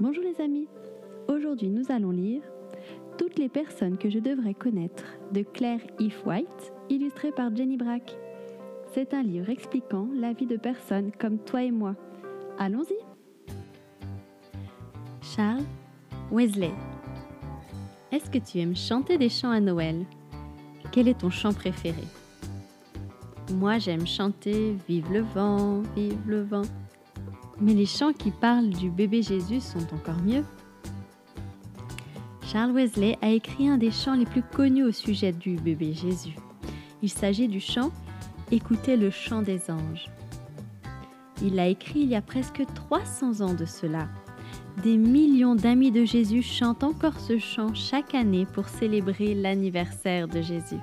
Bonjour les amis, aujourd'hui nous allons lire Toutes les personnes que je devrais connaître de Claire If White, illustré par Jenny Brack. C'est un livre expliquant la vie de personnes comme toi et moi. Allons-y Charles Wesley Est-ce que tu aimes chanter des chants à Noël? Quel est ton chant préféré? Moi j'aime chanter Vive le vent, vive le vent. Mais les chants qui parlent du bébé Jésus sont encore mieux. Charles Wesley a écrit un des chants les plus connus au sujet du bébé Jésus. Il s'agit du chant Écoutez le chant des anges. Il l'a écrit il y a presque 300 ans de cela. Des millions d'amis de Jésus chantent encore ce chant chaque année pour célébrer l'anniversaire de Jésus.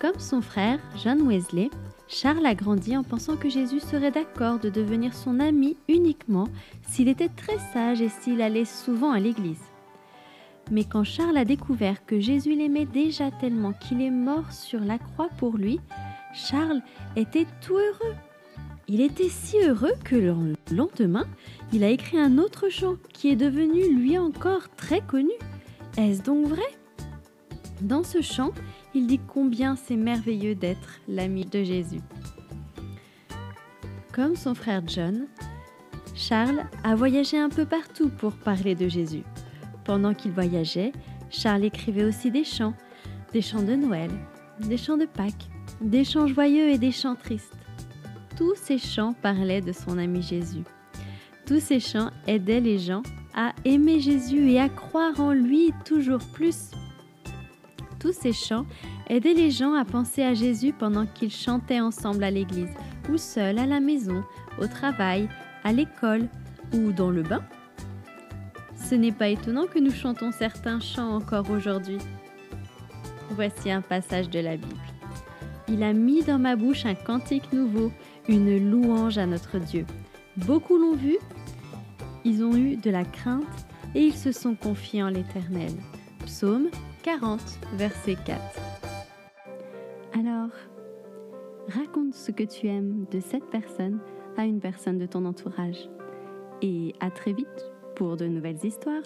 Comme son frère, John Wesley, Charles a grandi en pensant que Jésus serait d'accord de devenir son ami uniquement s'il était très sage et s'il allait souvent à l'église. Mais quand Charles a découvert que Jésus l'aimait déjà tellement qu'il est mort sur la croix pour lui, Charles était tout heureux. Il était si heureux que le lendemain, il a écrit un autre chant qui est devenu lui encore très connu. Est-ce donc vrai? Dans ce chant, il dit combien c'est merveilleux d'être l'ami de Jésus. Comme son frère John, Charles a voyagé un peu partout pour parler de Jésus. Pendant qu'il voyageait, Charles écrivait aussi des chants, des chants de Noël, des chants de Pâques, des chants joyeux et des chants tristes. Tous ces chants parlaient de son ami Jésus. Tous ces chants aidaient les gens à aimer Jésus et à croire en lui toujours plus. Tous ces chants aidaient les gens à penser à Jésus pendant qu'ils chantaient ensemble à l'église, ou seuls à la maison, au travail, à l'école ou dans le bain. Ce n'est pas étonnant que nous chantons certains chants encore aujourd'hui. Voici un passage de la Bible. Il a mis dans ma bouche un cantique nouveau, une louange à notre Dieu. Beaucoup l'ont vu, ils ont eu de la crainte et ils se sont confiés en l'Éternel. Psaume 40, verset 4. Alors, raconte ce que tu aimes de cette personne à une personne de ton entourage. Et à très vite pour de nouvelles histoires.